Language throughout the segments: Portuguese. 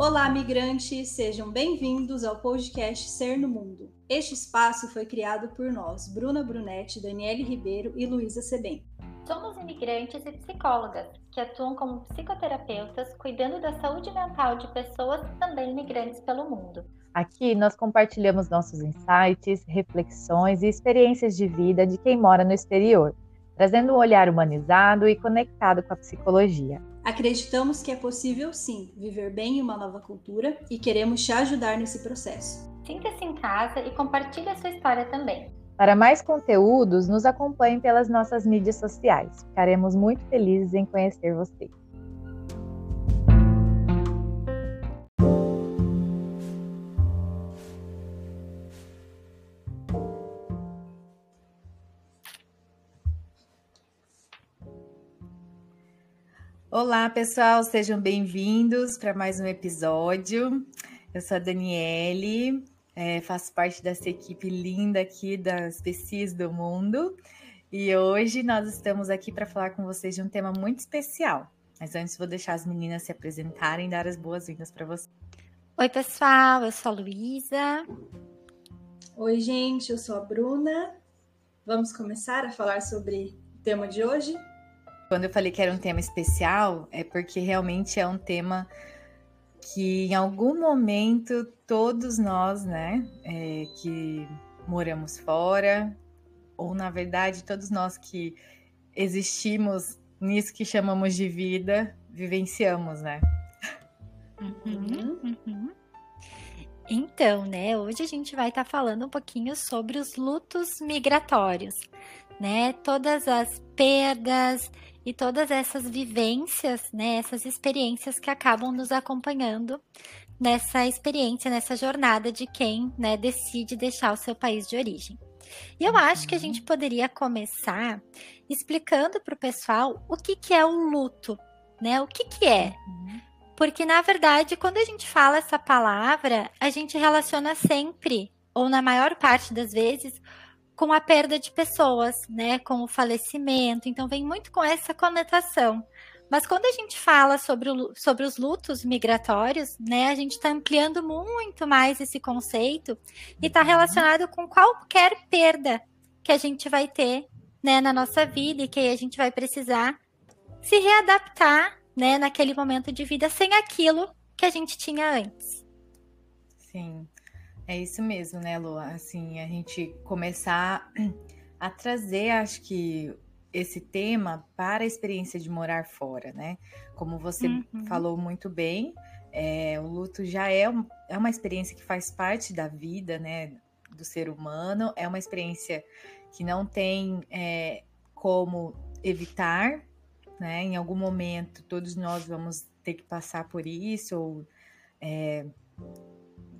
Olá, migrantes! Sejam bem-vindos ao podcast Ser no Mundo. Este espaço foi criado por nós, Bruna Brunetti, Daniele Ribeiro e Luísa Sebem. Somos imigrantes e psicólogas que atuam como psicoterapeutas cuidando da saúde mental de pessoas também imigrantes pelo mundo. Aqui nós compartilhamos nossos insights, reflexões e experiências de vida de quem mora no exterior, trazendo um olhar humanizado e conectado com a psicologia. Acreditamos que é possível sim viver bem em uma nova cultura e queremos te ajudar nesse processo. Sinta-se em casa e compartilhe a sua história também. Para mais conteúdos, nos acompanhe pelas nossas mídias sociais. Ficaremos muito felizes em conhecer você. Olá, pessoal, sejam bem-vindos para mais um episódio. Eu sou a Daniele, é, faço parte dessa equipe linda aqui das PCs do Mundo e hoje nós estamos aqui para falar com vocês de um tema muito especial. Mas antes vou deixar as meninas se apresentarem e dar as boas-vindas para vocês. Oi, pessoal, eu sou a Luísa. Oi, gente, eu sou a Bruna. Vamos começar a falar sobre o tema de hoje? Quando eu falei que era um tema especial, é porque realmente é um tema que em algum momento todos nós, né, é, que moramos fora, ou na verdade todos nós que existimos nisso que chamamos de vida, vivenciamos, né? Uhum, uhum. Então, né, hoje a gente vai estar tá falando um pouquinho sobre os lutos migratórios, né? Todas as perdas e todas essas vivências, né, essas experiências que acabam nos acompanhando nessa experiência, nessa jornada de quem né, decide deixar o seu país de origem. E eu acho que a uhum. gente poderia começar explicando para o pessoal o que, que é o luto, né? O que, que é? Uhum. Porque, na verdade, quando a gente fala essa palavra, a gente relaciona sempre, ou na maior parte das vezes, com a perda de pessoas, né, com o falecimento. Então vem muito com essa conotação. Mas quando a gente fala sobre, o, sobre os lutos migratórios, né, a gente está ampliando muito mais esse conceito e está uhum. relacionado com qualquer perda que a gente vai ter né, na nossa vida e que a gente vai precisar se readaptar né, naquele momento de vida sem aquilo que a gente tinha antes. Sim. É isso mesmo, né, Lu? Assim, a gente começar a trazer, acho que, esse tema para a experiência de morar fora, né? Como você uhum. falou muito bem, é, o luto já é, um, é uma experiência que faz parte da vida, né, do ser humano, é uma experiência que não tem é, como evitar, né? Em algum momento, todos nós vamos ter que passar por isso, ou é,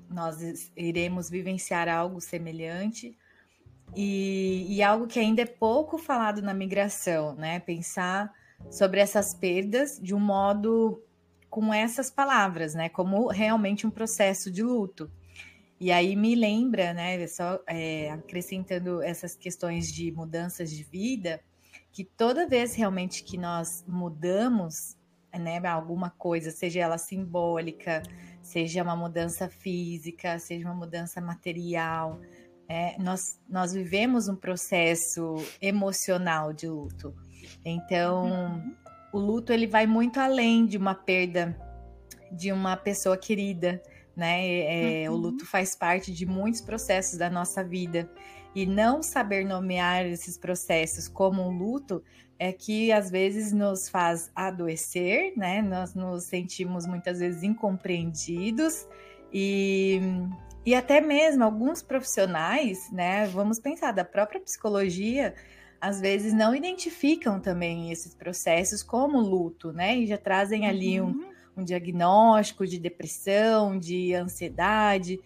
nós iremos vivenciar algo semelhante e, e, algo que ainda é pouco falado na migração, né? Pensar sobre essas perdas de um modo com essas palavras, né? Como realmente um processo de luto. E aí me lembra, né? Só é, acrescentando essas questões de mudanças de vida, que toda vez realmente que nós mudamos, né? Alguma coisa, seja ela simbólica, seja uma mudança física, seja uma mudança material. É, nós, nós vivemos um processo emocional de luto. Então, uhum. o luto ele vai muito além de uma perda de uma pessoa querida, né? É, uhum. O luto faz parte de muitos processos da nossa vida e não saber nomear esses processos como um luto é que às vezes nos faz adoecer, né? Nós nos sentimos muitas vezes incompreendidos e, e até mesmo alguns profissionais, né? Vamos pensar da própria psicologia, às vezes não identificam também esses processos como luto, né? E já trazem ali uhum. um, um diagnóstico de depressão, de ansiedade,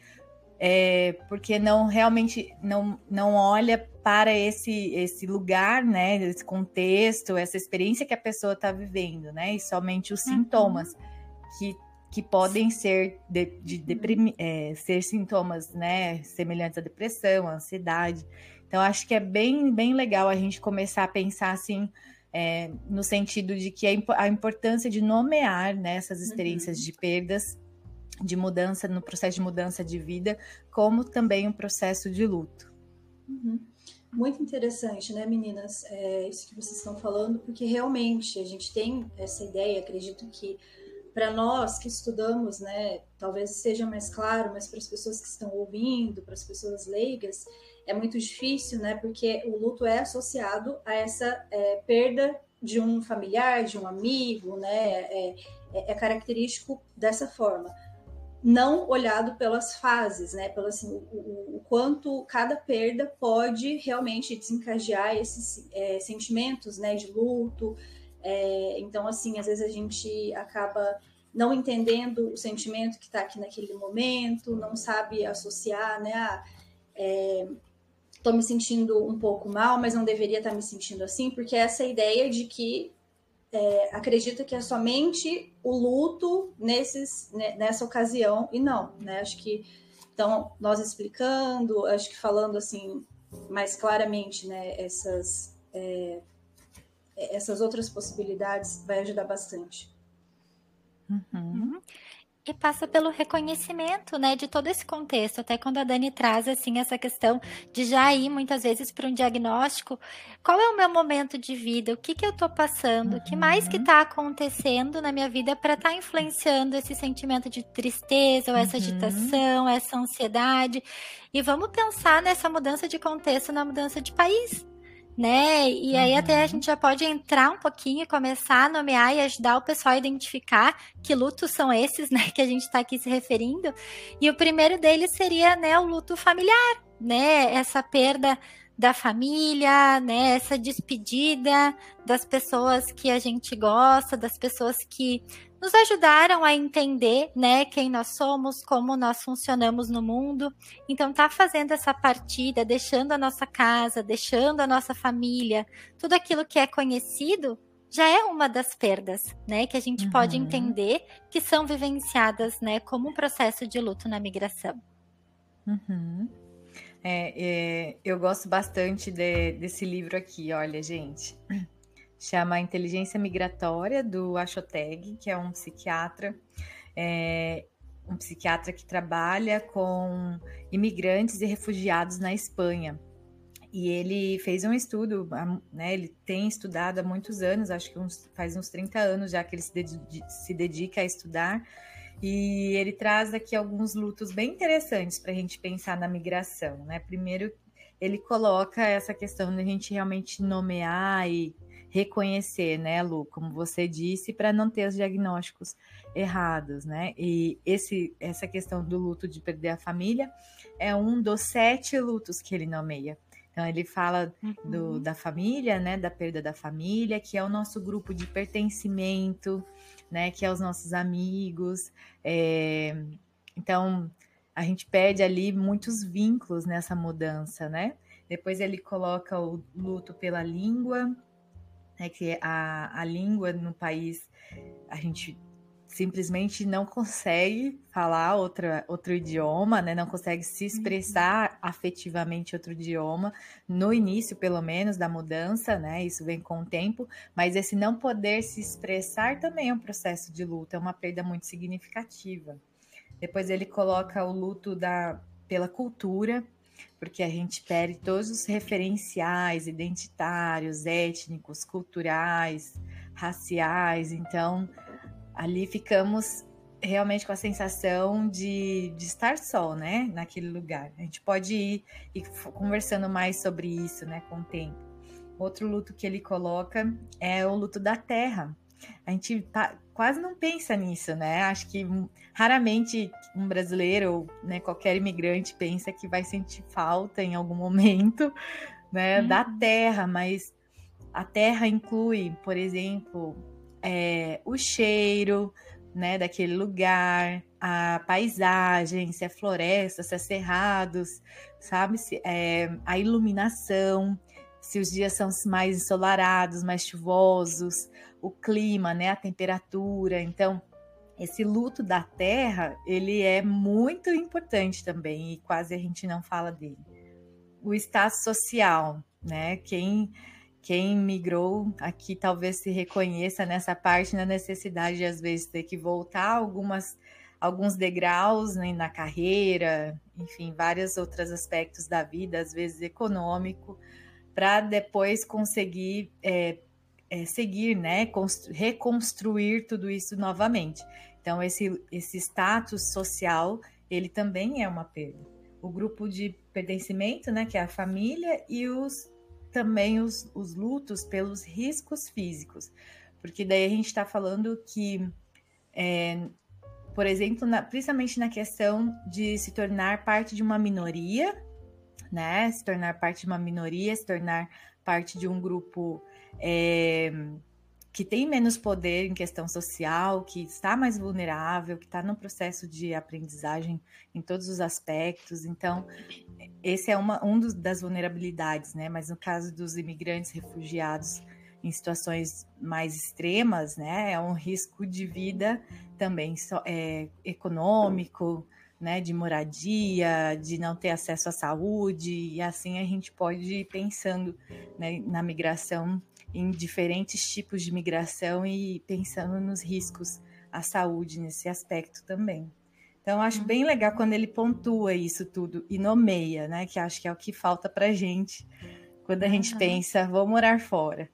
é, porque não realmente não, não olha para esse, esse lugar, né, esse contexto, essa experiência que a pessoa está vivendo, né, e somente os uhum. sintomas que, que podem ser de, de deprimi, é, ser sintomas, né, semelhantes à depressão, à ansiedade. Então acho que é bem bem legal a gente começar a pensar assim é, no sentido de que a, a importância de nomear né, essas experiências uhum. de perdas de mudança, no processo de mudança de vida, como também um processo de luto. Uhum. Muito interessante, né, meninas, é, isso que vocês estão falando, porque realmente a gente tem essa ideia, acredito que para nós que estudamos, né, talvez seja mais claro, mas para as pessoas que estão ouvindo, para as pessoas leigas, é muito difícil, né, porque o luto é associado a essa é, perda de um familiar, de um amigo, né, é, é, é característico dessa forma não olhado pelas fases, né? Pelo assim, o, o, quanto cada perda pode realmente desencadear esses é, sentimentos, né? De luto. É, então, assim, às vezes a gente acaba não entendendo o sentimento que está aqui naquele momento, não sabe associar, né? Ah, é, tô me sentindo um pouco mal, mas não deveria estar tá me sentindo assim, porque essa ideia de que é, acredita que é somente o luto nesses, né, nessa ocasião, e não, né? Acho que, então, nós explicando, acho que falando assim mais claramente, né, essas, é, essas outras possibilidades vai ajudar bastante. Uhum. Uhum e passa pelo reconhecimento, né, de todo esse contexto. Até quando a Dani traz assim essa questão de já ir muitas vezes para um diagnóstico, qual é o meu momento de vida? O que que eu estou passando? O que mais que está acontecendo na minha vida para estar tá influenciando esse sentimento de tristeza, ou essa uhum. agitação, essa ansiedade? E vamos pensar nessa mudança de contexto, na mudança de país né? E aí até a uhum. gente já pode entrar um pouquinho e começar a nomear e ajudar o pessoal a identificar que lutos são esses, né, que a gente está aqui se referindo. E o primeiro deles seria, né, o luto familiar, né? Essa perda da família, né? Essa despedida das pessoas que a gente gosta, das pessoas que nos ajudaram a entender, né, quem nós somos, como nós funcionamos no mundo. Então, tá fazendo essa partida, deixando a nossa casa, deixando a nossa família, tudo aquilo que é conhecido, já é uma das perdas, né, que a gente uhum. pode entender que são vivenciadas, né, como um processo de luto na migração. Uhum. É, é, eu gosto bastante de, desse livro aqui, olha, gente chama Inteligência Migratória, do Achoteg, que é um psiquiatra, é, um psiquiatra que trabalha com imigrantes e refugiados na Espanha. E ele fez um estudo, né, ele tem estudado há muitos anos, acho que uns, faz uns 30 anos já que ele se, dedica, se dedica a estudar, e ele traz aqui alguns lutos bem interessantes para a gente pensar na migração. Né? Primeiro, ele coloca essa questão de a gente realmente nomear e reconhecer, né, Lu, como você disse, para não ter os diagnósticos errados, né? E esse, essa questão do luto de perder a família é um dos sete lutos que ele nomeia. Então ele fala do, uhum. da família, né, da perda da família, que é o nosso grupo de pertencimento, né, que é os nossos amigos. É... Então a gente perde ali muitos vínculos nessa mudança, né? Depois ele coloca o luto pela língua, é que a, a língua no país a gente simplesmente não consegue falar outra, outro idioma, né? não consegue se expressar afetivamente outro idioma, no início, pelo menos, da mudança, né? Isso vem com o tempo, mas esse não poder se expressar também é um processo de luta, é uma perda muito significativa. Depois ele coloca o luto da, pela cultura, porque a gente perde todos os referenciais identitários, étnicos, culturais, raciais. Então, ali ficamos realmente com a sensação de, de estar só, né, naquele lugar. A gente pode ir, conversando mais sobre isso, né, com o tempo. Outro luto que ele coloca é o luto da terra. A gente quase não pensa nisso, né? Acho que raramente um brasileiro ou né, qualquer imigrante pensa que vai sentir falta em algum momento né, uhum. da terra, mas a terra inclui, por exemplo, é, o cheiro né, daquele lugar, a paisagem, se é floresta, se é cerrados, sabe? Se, é, a iluminação, se os dias são mais ensolarados, mais chuvosos, o clima, né, a temperatura. Então, esse luto da terra, ele é muito importante também e quase a gente não fala dele. O status social, né? Quem quem migrou aqui talvez se reconheça nessa parte na necessidade de às vezes ter que voltar algumas alguns degraus né, na carreira, enfim, vários outros aspectos da vida, às vezes econômico, para depois conseguir é, é, seguir, né, reconstruir tudo isso novamente. Então, esse, esse status social, ele também é uma perda. O grupo de pertencimento, né, que é a família, e os também os, os lutos pelos riscos físicos. Porque daí a gente está falando que, é, por exemplo, na, principalmente na questão de se tornar parte de uma minoria, né? Se tornar parte de uma minoria, se tornar parte de um grupo é, que tem menos poder em questão social, que está mais vulnerável, que está no processo de aprendizagem em todos os aspectos. Então, esse é uma um dos, das vulnerabilidades, né? Mas no caso dos imigrantes refugiados em situações mais extremas, né, é um risco de vida também é, econômico, né, de moradia, de não ter acesso à saúde, e assim a gente pode ir pensando né, na migração em diferentes tipos de migração e pensando nos riscos à saúde nesse aspecto também. Então, acho uhum. bem legal quando ele pontua isso tudo e nomeia, né? Que acho que é o que falta para gente quando a gente pensa, vou morar fora.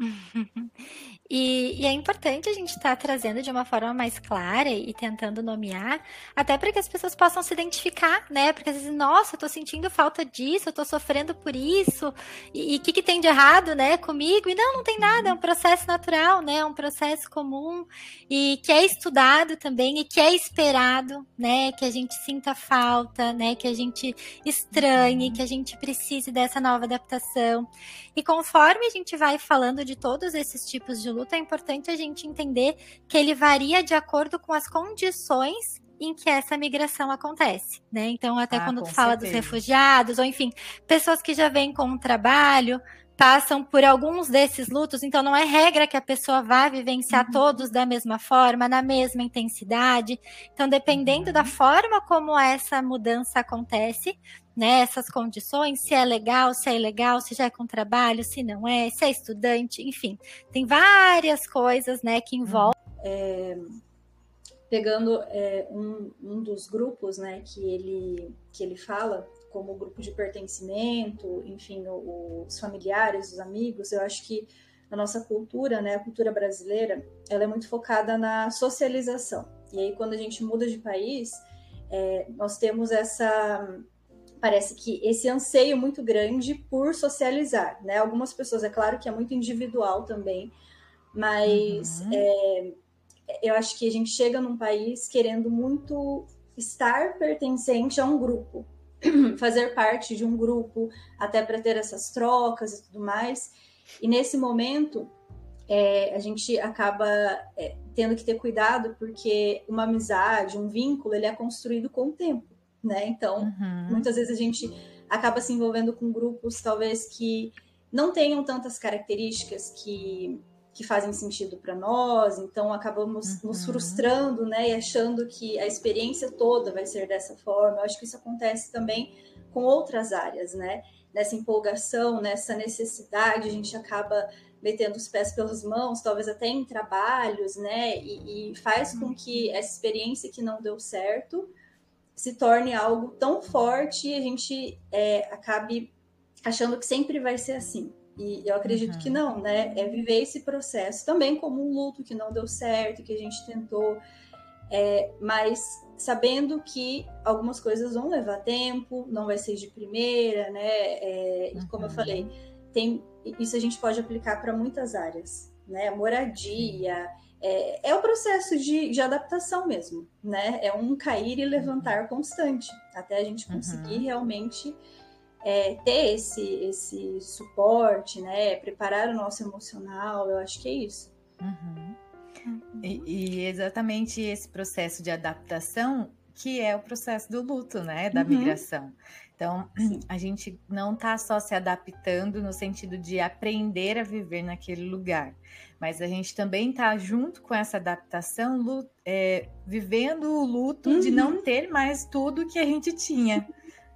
E, e, é importante a gente estar tá trazendo de uma forma mais clara e tentando nomear, até para que as pessoas possam se identificar, né? Porque às vezes, nossa, eu tô sentindo falta disso, eu tô sofrendo por isso, e o que, que tem de errado, né, comigo? E não, não tem nada, é um processo natural, né? É um processo comum e que é estudado também e que é esperado, né? Que a gente sinta falta, né? Que a gente estranhe, que a gente precise dessa nova adaptação. E conforme a gente vai falando de todos esses tipos de luta, é importante a gente entender que ele varia de acordo com as condições em que essa migração acontece, né? Então, até ah, quando tu fala certeza. dos refugiados, ou enfim, pessoas que já vêm com um trabalho, passam por alguns desses lutos, então não é regra que a pessoa vá vivenciar uhum. todos da mesma forma, na mesma intensidade. Então, dependendo uhum. da forma como essa mudança acontece, né, essas condições, se é legal, se é ilegal, se já é com trabalho, se não é, se é estudante, enfim, tem várias coisas, né, que envolvem. É, pegando é, um, um dos grupos, né, que ele, que ele fala, como o grupo de pertencimento, enfim, os familiares, os amigos, eu acho que a nossa cultura, né, a cultura brasileira, ela é muito focada na socialização. E aí, quando a gente muda de país, é, nós temos essa parece que esse anseio muito grande por socializar, né? Algumas pessoas, é claro que é muito individual também, mas uhum. é, eu acho que a gente chega num país querendo muito estar pertencente a um grupo, fazer parte de um grupo, até para ter essas trocas e tudo mais. E nesse momento, é, a gente acaba é, tendo que ter cuidado, porque uma amizade, um vínculo, ele é construído com o tempo, né? Então, uhum. muitas vezes a gente acaba se envolvendo com grupos, talvez, que não tenham tantas características que que fazem sentido para nós, então acabamos uhum. nos frustrando, né, e achando que a experiência toda vai ser dessa forma. Eu acho que isso acontece também com outras áreas, né? Nessa empolgação, nessa necessidade, a gente acaba metendo os pés pelas mãos, talvez até em trabalhos, né? E, e faz com que essa experiência que não deu certo se torne algo tão forte e a gente é, acabe achando que sempre vai ser assim. E eu acredito uhum. que não, né? É viver esse processo também como um luto que não deu certo, que a gente tentou, é, mas sabendo que algumas coisas vão levar tempo, não vai ser de primeira, né? É, e como eu falei, uhum. tem isso a gente pode aplicar para muitas áreas, né? Moradia. É, é o processo de, de, adaptação mesmo, né? É um cair e levantar constante, até a gente conseguir uhum. realmente é, ter esse, esse suporte, né? Preparar o nosso emocional, eu acho que é isso. Uhum. E, e, exatamente esse processo de adaptação que é o processo do luto, né? Da uhum. migração. Então, a gente não está só se adaptando no sentido de aprender a viver naquele lugar, mas a gente também está junto com essa adaptação, é, vivendo o luto uhum. de não uhum. ter mais tudo que a gente tinha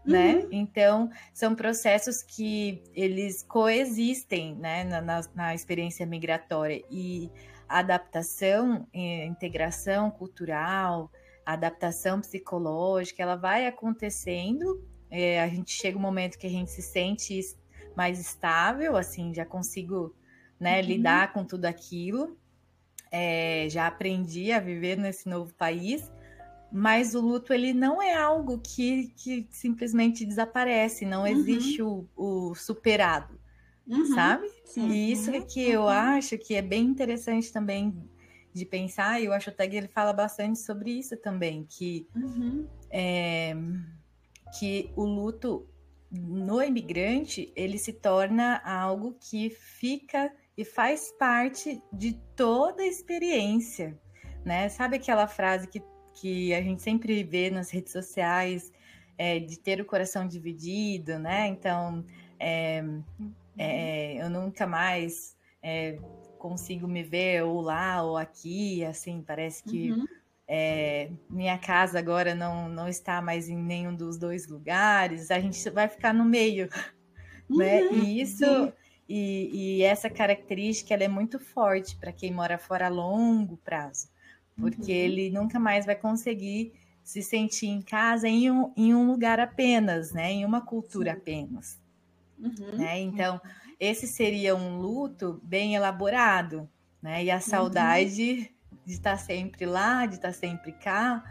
né? Uhum. Então, são processos que eles coexistem, né, na, na, na experiência migratória e adaptação, a integração cultural, adaptação psicológica, ela vai acontecendo. É, a gente chega um momento que a gente se sente mais estável, assim, já consigo né, uhum. lidar com tudo aquilo. É, já aprendi a viver nesse novo país, mas o luto ele não é algo que, que simplesmente desaparece, não uhum. existe o, o superado, uhum. sabe? Sim. E isso é que eu uhum. acho que é bem interessante também de pensar, e o Ashotag ele fala bastante sobre isso também, que, uhum. é, que o luto no imigrante ele se torna algo que fica e faz parte de toda a experiência, né? Sabe aquela frase que, que a gente sempre vê nas redes sociais é, de ter o coração dividido, né? Então, é, é, eu nunca mais é, consigo me ver ou lá ou aqui, assim, parece que uhum. é, minha casa agora não, não está mais em nenhum dos dois lugares, a gente vai ficar no meio, né? uhum. né? E isso, e, e, essa característica, ela é muito forte para quem mora fora a longo prazo, porque uhum. ele nunca mais vai conseguir se sentir em casa em um, em um lugar apenas, né? Em uma cultura Sim. apenas. Uhum. Né? Então, esse seria um luto bem elaborado, né? E a uhum. saudade uhum. de estar sempre lá, de estar sempre cá,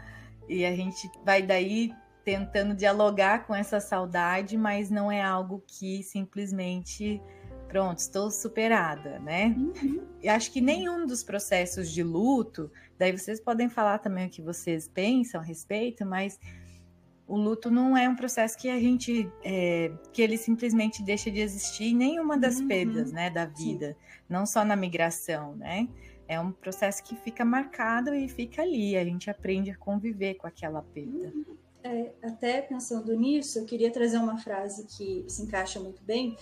e a gente vai daí tentando dialogar com essa saudade, mas não é algo que simplesmente pronto, estou superada, né? Uhum. E acho que nenhum dos processos de luto, daí vocês podem falar também o que vocês pensam a respeito, mas o luto não é um processo que a gente é, que ele simplesmente deixa de existir em nenhuma das uhum. perdas né da vida Sim. não só na migração né é um processo que fica marcado e fica ali a gente aprende a conviver com aquela perda uhum. é, até pensando nisso eu queria trazer uma frase que se encaixa muito bem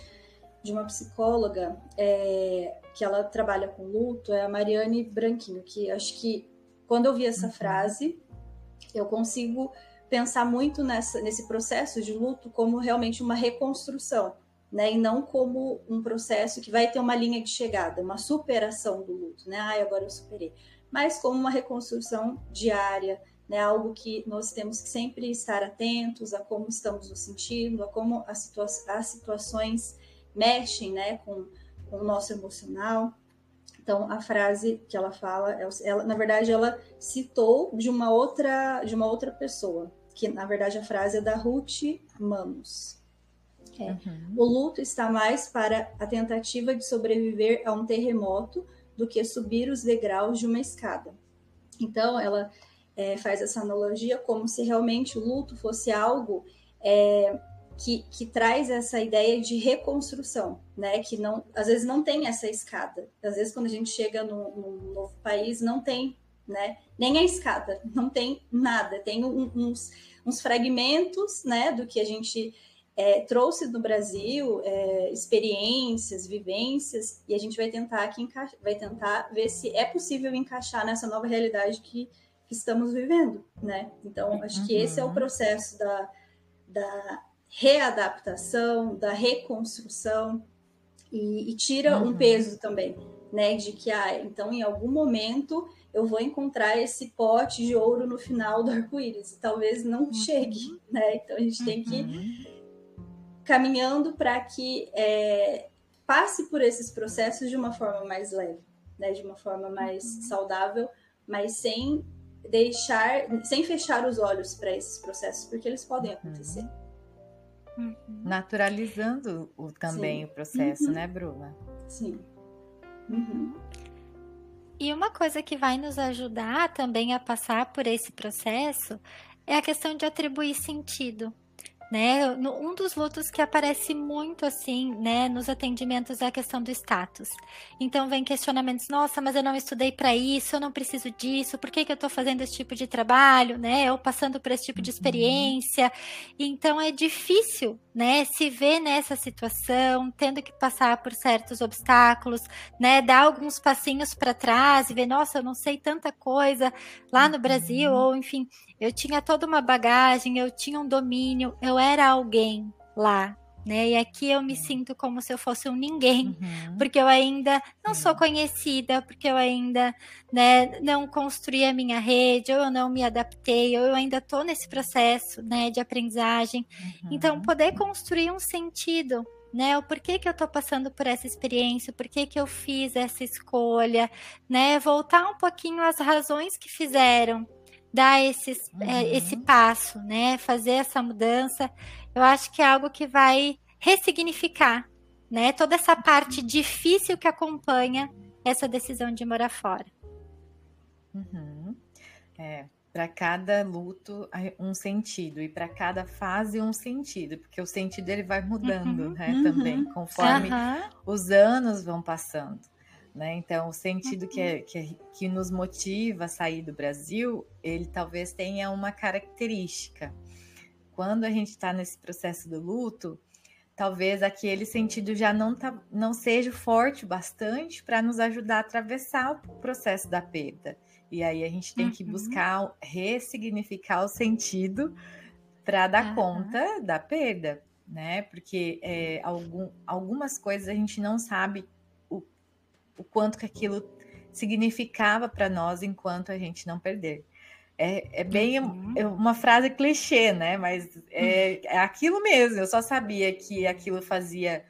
de uma psicóloga é, que ela trabalha com luto é a Mariane Branquinho que acho que quando eu vi essa uhum. frase eu consigo pensar muito nessa, nesse processo de luto como realmente uma reconstrução, né? E não como um processo que vai ter uma linha de chegada, uma superação do luto, né? Ai, agora eu superei. Mas como uma reconstrução diária, né? Algo que nós temos que sempre estar atentos a como estamos nos sentindo, a como as, situa as situações mexem, né? Com, com o nosso emocional. Então, a frase que ela fala, ela, na verdade, ela citou de uma outra, de uma outra pessoa, que na verdade a frase é da Ruth Manos. É. Uhum. O luto está mais para a tentativa de sobreviver a um terremoto do que subir os degraus de uma escada. Então, ela é, faz essa analogia como se realmente o luto fosse algo é, que, que, traz essa ideia de reconstrução, né? Que não, às vezes não tem essa escada. Às vezes, quando a gente chega num, num novo país, não tem né? Nem a escada, não tem nada. Tem um, uns, uns fragmentos, né, do que a gente é, trouxe do Brasil, é, experiências, vivências, e a gente vai tentar aqui vai tentar ver se é possível encaixar nessa nova realidade que, que estamos vivendo, né? Então, acho que esse é o uhum. processo da, da readaptação, da reconstrução, e, e tira uhum. um peso também, né? De que, ah, então, em algum momento eu vou encontrar esse pote de ouro no final do arco-íris. Talvez não uhum. chegue, né? Então a gente tem que ir uhum. caminhando para que é, passe por esses processos de uma forma mais leve, né? De uma forma mais uhum. saudável, mas sem deixar, sem fechar os olhos para esses processos, porque eles podem acontecer. Uhum. Naturalizando o, também Sim. o processo, uhum. né, Bruna? Sim. Uhum. E uma coisa que vai nos ajudar também a passar por esse processo é a questão de atribuir sentido né? Um dos lutos que aparece muito assim, né, nos atendimentos é a questão do status. Então vem questionamentos, nossa, mas eu não estudei para isso, eu não preciso disso, por que, que eu estou fazendo esse tipo de trabalho, né? Eu passando por esse tipo de uhum. experiência. Então é difícil, né, se ver nessa situação, tendo que passar por certos obstáculos, né, dar alguns passinhos para trás e ver, nossa, eu não sei tanta coisa lá no Brasil, uhum. ou enfim, eu tinha toda uma bagagem, eu tinha um domínio, eu era alguém lá, né? E aqui eu me sinto como se eu fosse um ninguém, uhum. porque eu ainda não sou conhecida, porque eu ainda né, não construí a minha rede, ou eu não me adaptei, ou eu ainda estou nesse processo né, de aprendizagem. Então, uhum. Então, poder construir um sentido né? O porquê que eu estou passando por essa experiência, o porquê que eu fiz essa escolha, né? Voltar um pouquinho às razões que fizeram dar esses, é, uhum. é, esse passo, né? Fazer essa mudança, eu acho que é algo que vai ressignificar, né? Toda essa parte difícil que acompanha essa decisão de morar fora. Uhum. É, para cada luto um sentido e para cada fase um sentido, porque o sentido ele vai mudando, uhum, né, uhum. também, conforme uhum. os anos vão passando, né? Então, o sentido que, é, que, é, que nos motiva a sair do Brasil, ele talvez tenha uma característica. Quando a gente está nesse processo do luto, talvez aquele sentido já não, tá, não seja forte bastante para nos ajudar a atravessar o processo da perda. E aí a gente tem que uhum. buscar ressignificar o sentido para dar uhum. conta da perda, né? Porque é, algum, algumas coisas a gente não sabe o, quanto que aquilo significava para nós enquanto a gente não perder. É, é bem uhum. É uma frase clichê, né? Mas é, é aquilo mesmo. Eu só sabia que aquilo fazia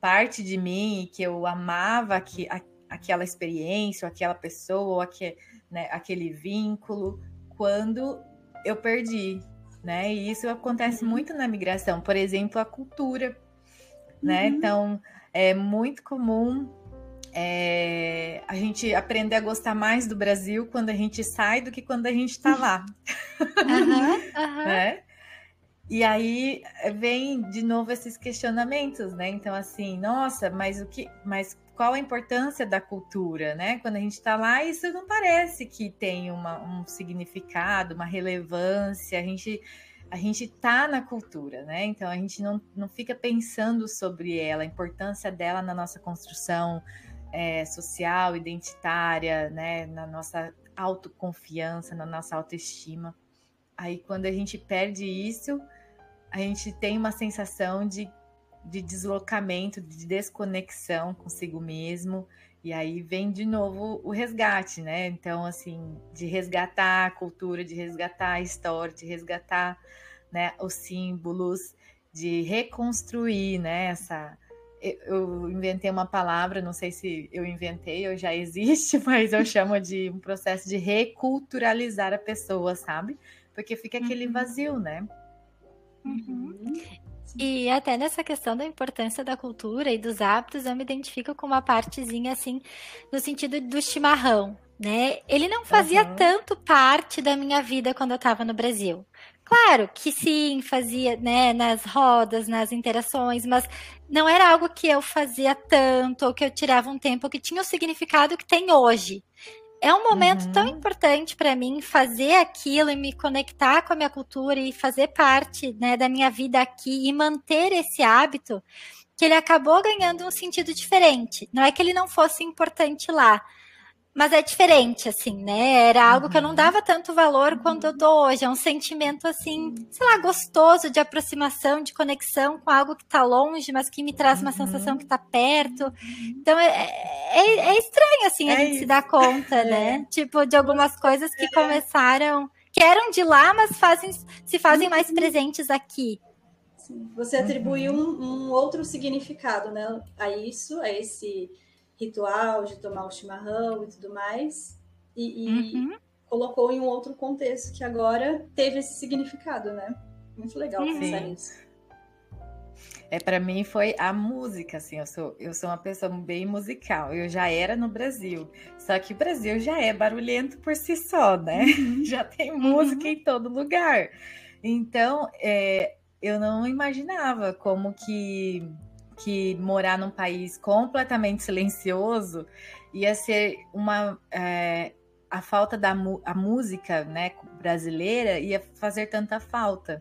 parte de mim e que eu amava que, a, aquela experiência, ou aquela pessoa, ou aquele né, aquele vínculo quando eu perdi, né? E isso acontece uhum. muito na migração, por exemplo, a cultura, né? Uhum. Então é muito comum é, a gente aprender a gostar mais do Brasil quando a gente sai do que quando a gente está lá, uhum. né? E aí vem de novo esses questionamentos, né? Então assim, nossa, mas o que, mas qual a importância da cultura, né? Quando a gente está lá, isso não parece que tem uma, um significado, uma relevância. A gente a gente está na cultura, né? Então a gente não, não fica pensando sobre ela, a importância dela na nossa construção é, social, identitária, né? Na nossa autoconfiança, na nossa autoestima. Aí quando a gente perde isso, a gente tem uma sensação de de deslocamento, de desconexão consigo mesmo. E aí vem de novo o resgate, né? Então, assim, de resgatar a cultura, de resgatar a história, de resgatar né, os símbolos, de reconstruir, né? Essa. Eu inventei uma palavra, não sei se eu inventei ou já existe, mas eu chamo de um processo de reculturalizar a pessoa, sabe? Porque fica aquele uhum. vazio, né? Uhum. E até nessa questão da importância da cultura e dos hábitos, eu me identifico com uma partezinha assim, no sentido do chimarrão, né? Ele não fazia uhum. tanto parte da minha vida quando eu estava no Brasil. Claro que sim, fazia, né, nas rodas, nas interações, mas não era algo que eu fazia tanto, ou que eu tirava um tempo, que tinha o significado que tem hoje é um momento uhum. tão importante para mim fazer aquilo e me conectar com a minha cultura e fazer parte né, da minha vida aqui e manter esse hábito que ele acabou ganhando um sentido diferente. Não é que ele não fosse importante lá, mas é diferente, assim, né? Era algo uhum. que eu não uhum. dava tanto valor quanto eu dou hoje. É um sentimento, assim, sei lá, gostoso de aproximação, de conexão com algo que está longe, mas que me traz uma uhum. sensação que está perto. Então, é, é, é, estranho, assim, a é gente isso. se dar conta, né? É. Tipo, de algumas coisas que começaram, que eram de lá, mas fazem, se fazem mais uhum. presentes aqui. Sim. Você atribuiu um, um outro significado, né? A isso, a esse ritual de tomar o chimarrão e tudo mais, e, e uhum. colocou em um outro contexto que agora teve esse significado, né? Muito legal uhum. pensar nisso. É, para mim foi a música, assim, eu sou, eu sou uma pessoa bem musical, eu já era no Brasil, só que o Brasil já é barulhento por si só, né? Uhum. Já tem música uhum. em todo lugar. Então, é, eu não imaginava como que que morar num país completamente silencioso ia ser uma é, a falta da a música né, brasileira ia fazer tanta falta.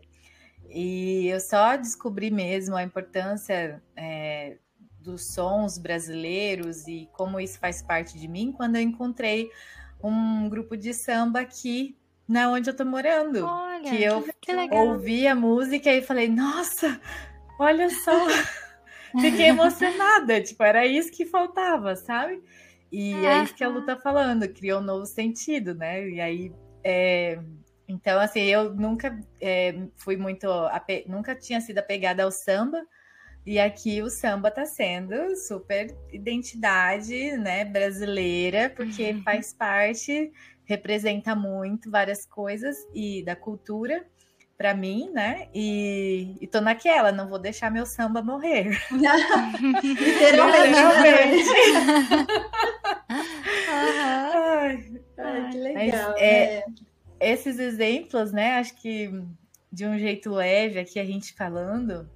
E eu só descobri mesmo a importância é, dos sons brasileiros e como isso faz parte de mim quando eu encontrei um grupo de samba aqui na onde eu tô morando. Olha, que eu que ouvi a música e falei, nossa, olha só, fiquei emocionada, tipo, era isso que faltava, sabe? E é isso que a Lu tá falando, criou um novo sentido, né? E aí, é... então, assim, eu nunca é, fui muito, nunca tinha sido apegada ao samba, e aqui o samba está sendo super identidade, né, brasileira, porque uhum. faz parte, representa muito várias coisas e da cultura para mim, né? E, e tô naquela, não vou deixar meu samba morrer. Literalmente. ai, ai, que legal. Mas, é, né? Esses exemplos, né? Acho que de um jeito leve aqui a gente falando,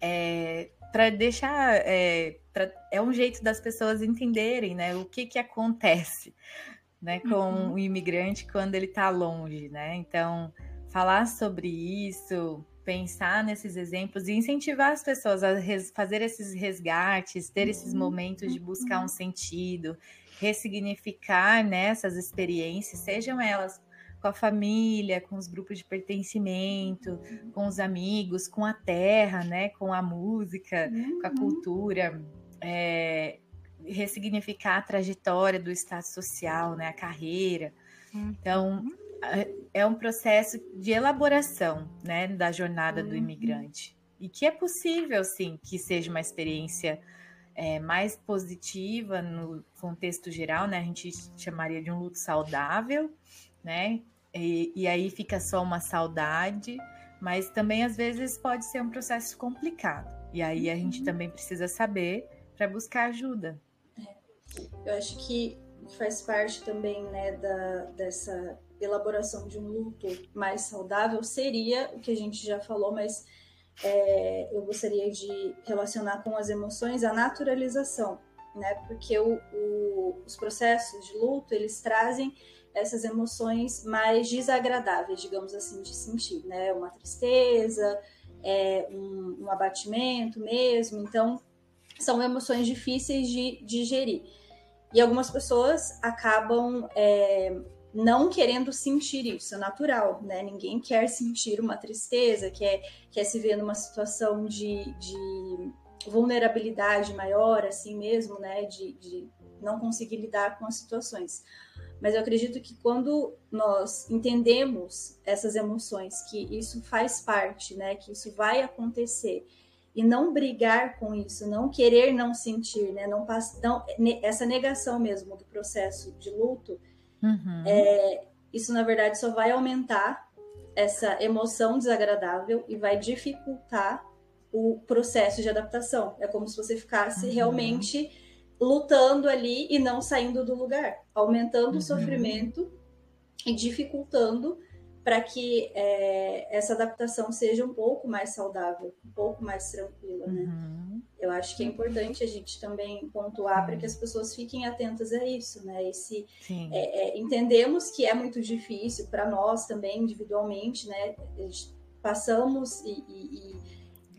é, para deixar é, pra, é um jeito das pessoas entenderem né, o que, que acontece né, com uhum. o imigrante quando ele está longe, né? Então, falar sobre isso, pensar nesses exemplos e incentivar as pessoas a res, fazer esses resgates, ter esses uhum. momentos de buscar um uhum. sentido, ressignificar nessas né, experiências, sejam elas com a família, com os grupos de pertencimento, com os amigos, com a terra, né, com a música, uhum. com a uhum. cultura, é, ressignificar a trajetória do estado social, né, a carreira. Uhum. Então, é um processo de elaboração, né, da jornada do uhum. imigrante. E que é possível, sim, que seja uma experiência é, mais positiva no contexto geral, né? A gente chamaria de um luto saudável, né? E, e aí fica só uma saudade, mas também às vezes pode ser um processo complicado. E aí a gente uhum. também precisa saber para buscar ajuda. É. Eu acho que faz parte também né, da, dessa elaboração de um luto mais saudável seria o que a gente já falou, mas é, eu gostaria de relacionar com as emoções a naturalização, né? Porque o, o, os processos de luto eles trazem essas emoções mais desagradáveis, digamos assim, de sentir, né? Uma tristeza, é, um, um abatimento mesmo. Então, são emoções difíceis de digerir. E algumas pessoas acabam é, não querendo sentir isso, é natural, né? Ninguém quer sentir uma tristeza, quer, quer se ver numa situação de, de vulnerabilidade maior, assim mesmo, né? De, de não conseguir lidar com as situações. Mas eu acredito que quando nós entendemos essas emoções, que isso faz parte, né, que isso vai acontecer, e não brigar com isso, não querer não sentir, né, não, não essa negação mesmo do processo de luto, uhum. é, isso na verdade só vai aumentar essa emoção desagradável e vai dificultar o processo de adaptação. É como se você ficasse uhum. realmente lutando ali e não saindo do lugar, aumentando uhum. o sofrimento e dificultando para que é, essa adaptação seja um pouco mais saudável, um pouco mais tranquila, né? Uhum. Eu acho que é importante a gente também pontuar para que as pessoas fiquem atentas a isso, né? Esse, é, é, entendemos que é muito difícil para nós também individualmente, né? Passamos e, e,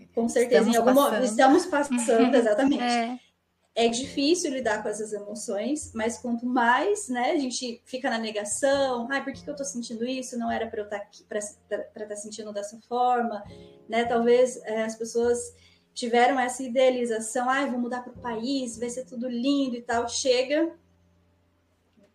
e com certeza estamos em alguma passando. estamos passando exatamente. É difícil lidar com essas emoções, mas quanto mais, né, a gente fica na negação, ai, por que, que eu tô sentindo isso? Não era para eu estar tá aqui, para estar tá sentindo dessa forma, né? Talvez é, as pessoas tiveram essa idealização, ai, vou mudar para o país, vai ser tudo lindo e tal. Chega,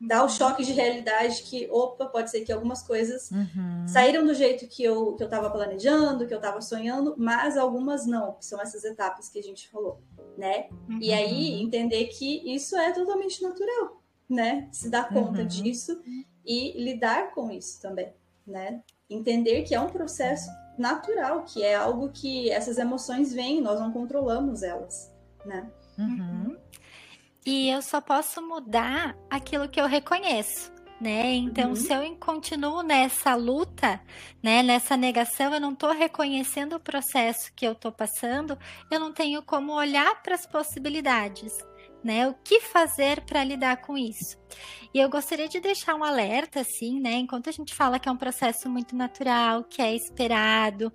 dá o choque de realidade que, opa, pode ser que algumas coisas uhum. saíram do jeito que eu que eu estava planejando, que eu estava sonhando, mas algumas não, que são essas etapas que a gente falou né? Uhum. E aí entender que isso é totalmente natural, né? Se dar conta uhum. disso e lidar com isso também, né? Entender que é um processo natural, que é algo que essas emoções vêm, nós não controlamos elas, né? Uhum. E eu só posso mudar aquilo que eu reconheço né? Então, uhum. se eu continuo nessa luta, né, nessa negação, eu não estou reconhecendo o processo que eu estou passando, eu não tenho como olhar para as possibilidades, né? O que fazer para lidar com isso? E eu gostaria de deixar um alerta, assim, né? Enquanto a gente fala que é um processo muito natural, que é esperado,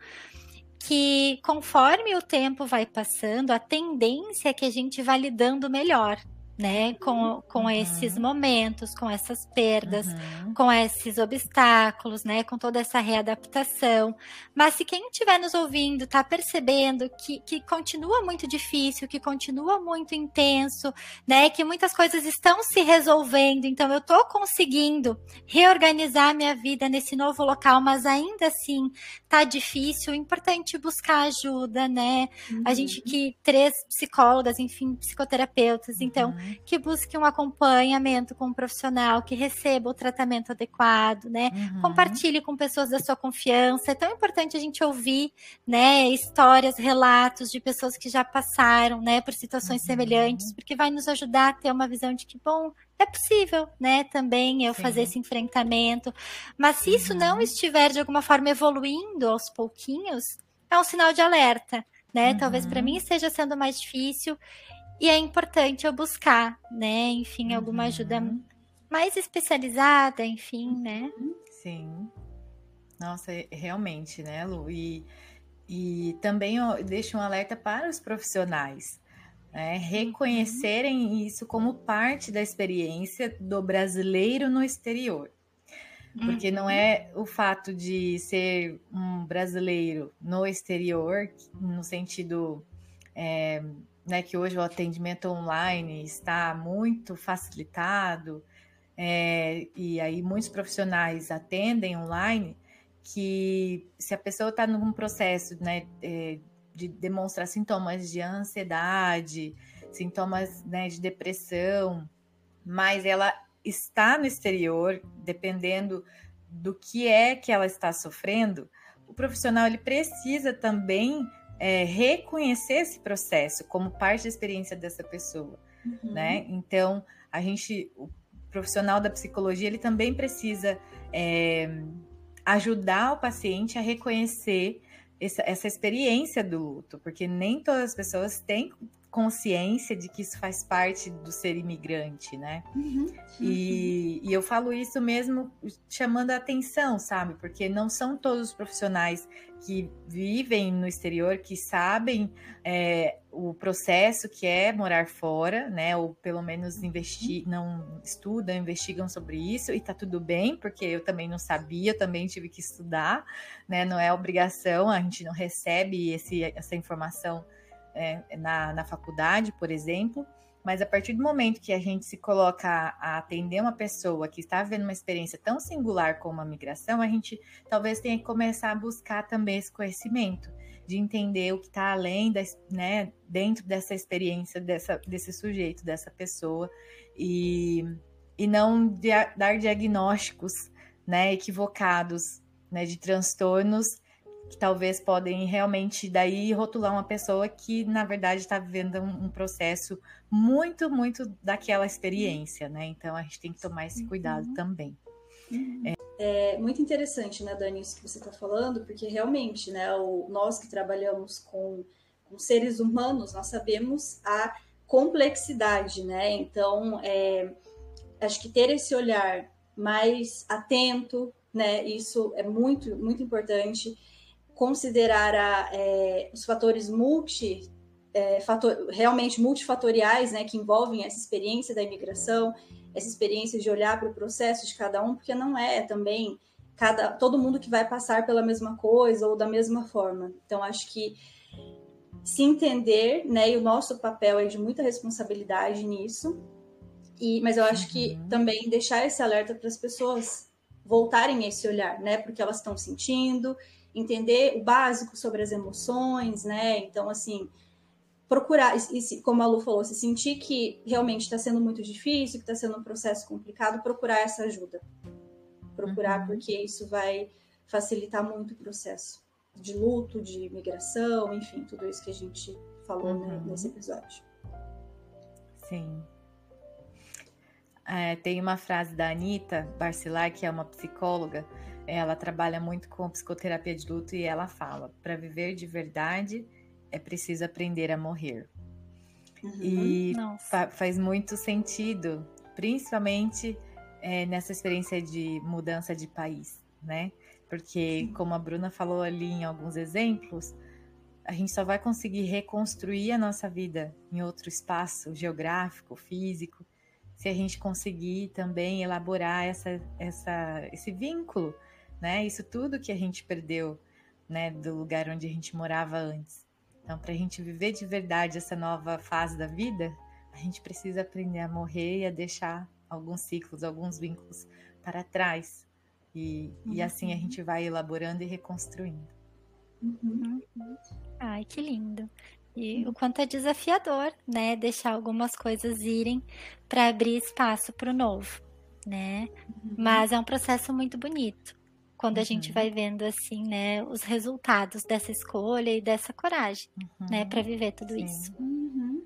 que conforme o tempo vai passando, a tendência é que a gente vá lidando melhor, né? Com, com uhum. esses momentos, com essas perdas, uhum. com esses obstáculos, né? Com toda essa readaptação. Mas se quem estiver nos ouvindo está percebendo que, que continua muito difícil, que continua muito intenso, né? Que muitas coisas estão se resolvendo, então eu estou conseguindo reorganizar minha vida nesse novo local, mas ainda assim tá difícil, é importante buscar ajuda, né? Uhum. A gente que três psicólogas, enfim, psicoterapeutas, então uhum que busque um acompanhamento com um profissional, que receba o tratamento adequado, né? Uhum. Compartilhe com pessoas da sua confiança. É tão importante a gente ouvir, né, histórias, relatos de pessoas que já passaram, né, por situações uhum. semelhantes, porque vai nos ajudar a ter uma visão de que, bom, é possível, né, também eu Sim. fazer esse enfrentamento. Mas se uhum. isso não uhum. estiver de alguma forma evoluindo aos pouquinhos, é um sinal de alerta, né? Talvez para mim uhum. esteja sendo mais difícil e é importante eu buscar, né? Enfim, alguma uhum. ajuda mais especializada, enfim, né? Sim. Nossa, realmente, né, Lu? E, e também eu deixo um alerta para os profissionais. Né? Reconhecerem uhum. isso como parte da experiência do brasileiro no exterior. Porque não uhum. é o fato de ser um brasileiro no exterior, no sentido é, né, que hoje o atendimento online está muito facilitado, é, e aí muitos profissionais atendem online, que se a pessoa está num processo né, é, de demonstrar sintomas de ansiedade, sintomas né, de depressão, mas ela está no exterior, dependendo do que é que ela está sofrendo, o profissional ele precisa também é, reconhecer esse processo como parte da experiência dessa pessoa, uhum. né? Então, a gente, o profissional da psicologia, ele também precisa é, ajudar o paciente a reconhecer essa, essa experiência do luto, porque nem todas as pessoas têm consciência de que isso faz parte do ser imigrante, né? Uhum, e, e, eu falo isso mesmo chamando a atenção, sabe? Porque não são todos os profissionais que vivem no exterior que sabem é, o processo que é morar fora, né? Ou pelo menos investir, não estudam, investigam sobre isso e tá tudo bem, porque eu também não sabia, também tive que estudar, né? Não é obrigação, a gente não recebe esse, essa informação é, na, na faculdade, por exemplo, mas a partir do momento que a gente se coloca a, atender uma pessoa que está vivendo uma experiência tão singular como a migração, a gente talvez tenha que começar a buscar também esse conhecimento, de entender o que está além, da, né, dentro dessa experiência dessa, desse sujeito, dessa pessoa, e, e não dia, dar diagnósticos né, equivocados né, de transtornos que talvez podem realmente daí rotular uma pessoa que na verdade está vivendo um, um, processo muito, muito daquela experiência, né? Então a gente tem que tomar esse cuidado uhum. também. Uhum. É... muito interessante, né, Dani, isso que você está falando, porque realmente, né, o, nós que trabalhamos com, com seres humanos, nós sabemos a complexidade, né? Então, é, acho que ter esse olhar mais atento, né? Isso é muito, muito importante considerar a, é, os fatores multi, é, fator, realmente multifatoriais, né, que envolvem essa experiência da imigração, essa experiência de olhar para o processo de cada um, porque não é também cada todo mundo que vai passar pela mesma coisa ou da mesma forma. Então acho que se entender, né, e o nosso papel é de muita responsabilidade nisso. E, mas eu acho que uhum. também deixar esse alerta para as pessoas voltarem a esse olhar, né, porque elas estão sentindo entender o básico sobre as emoções, né? Então, assim, procurar, e, como a Lu falou, se sentir que realmente está sendo muito difícil, que está sendo um processo complicado, procurar essa ajuda. Procurar, uhum. porque isso vai facilitar muito o processo de luto, de migração, enfim, tudo isso que a gente falou né, uhum. nesse episódio. Sim. É, tem uma frase da Anitta Barcilar, que é uma psicóloga, ela trabalha muito com psicoterapia de luto e ela fala: para viver de verdade é preciso aprender a morrer. Uhum. E fa faz muito sentido, principalmente é, nessa experiência de mudança de país, né? Porque, como a Bruna falou ali em alguns exemplos, a gente só vai conseguir reconstruir a nossa vida em outro espaço geográfico, físico, se a gente conseguir também elaborar essa, essa, esse vínculo, né? Isso tudo que a gente perdeu, né, do lugar onde a gente morava antes. Então, para a gente viver de verdade essa nova fase da vida, a gente precisa aprender a morrer e a deixar alguns ciclos, alguns vínculos para trás. E, uhum. e assim a gente vai elaborando e reconstruindo. Uhum. Ai, que lindo. E o quanto é desafiador, né? Deixar algumas coisas irem para abrir espaço para o novo, né? Uhum. Mas é um processo muito bonito quando uhum. a gente uhum. vai vendo assim, né, os resultados dessa escolha e dessa coragem, né, uhum. né, para viver tudo Sim. isso. Uhum.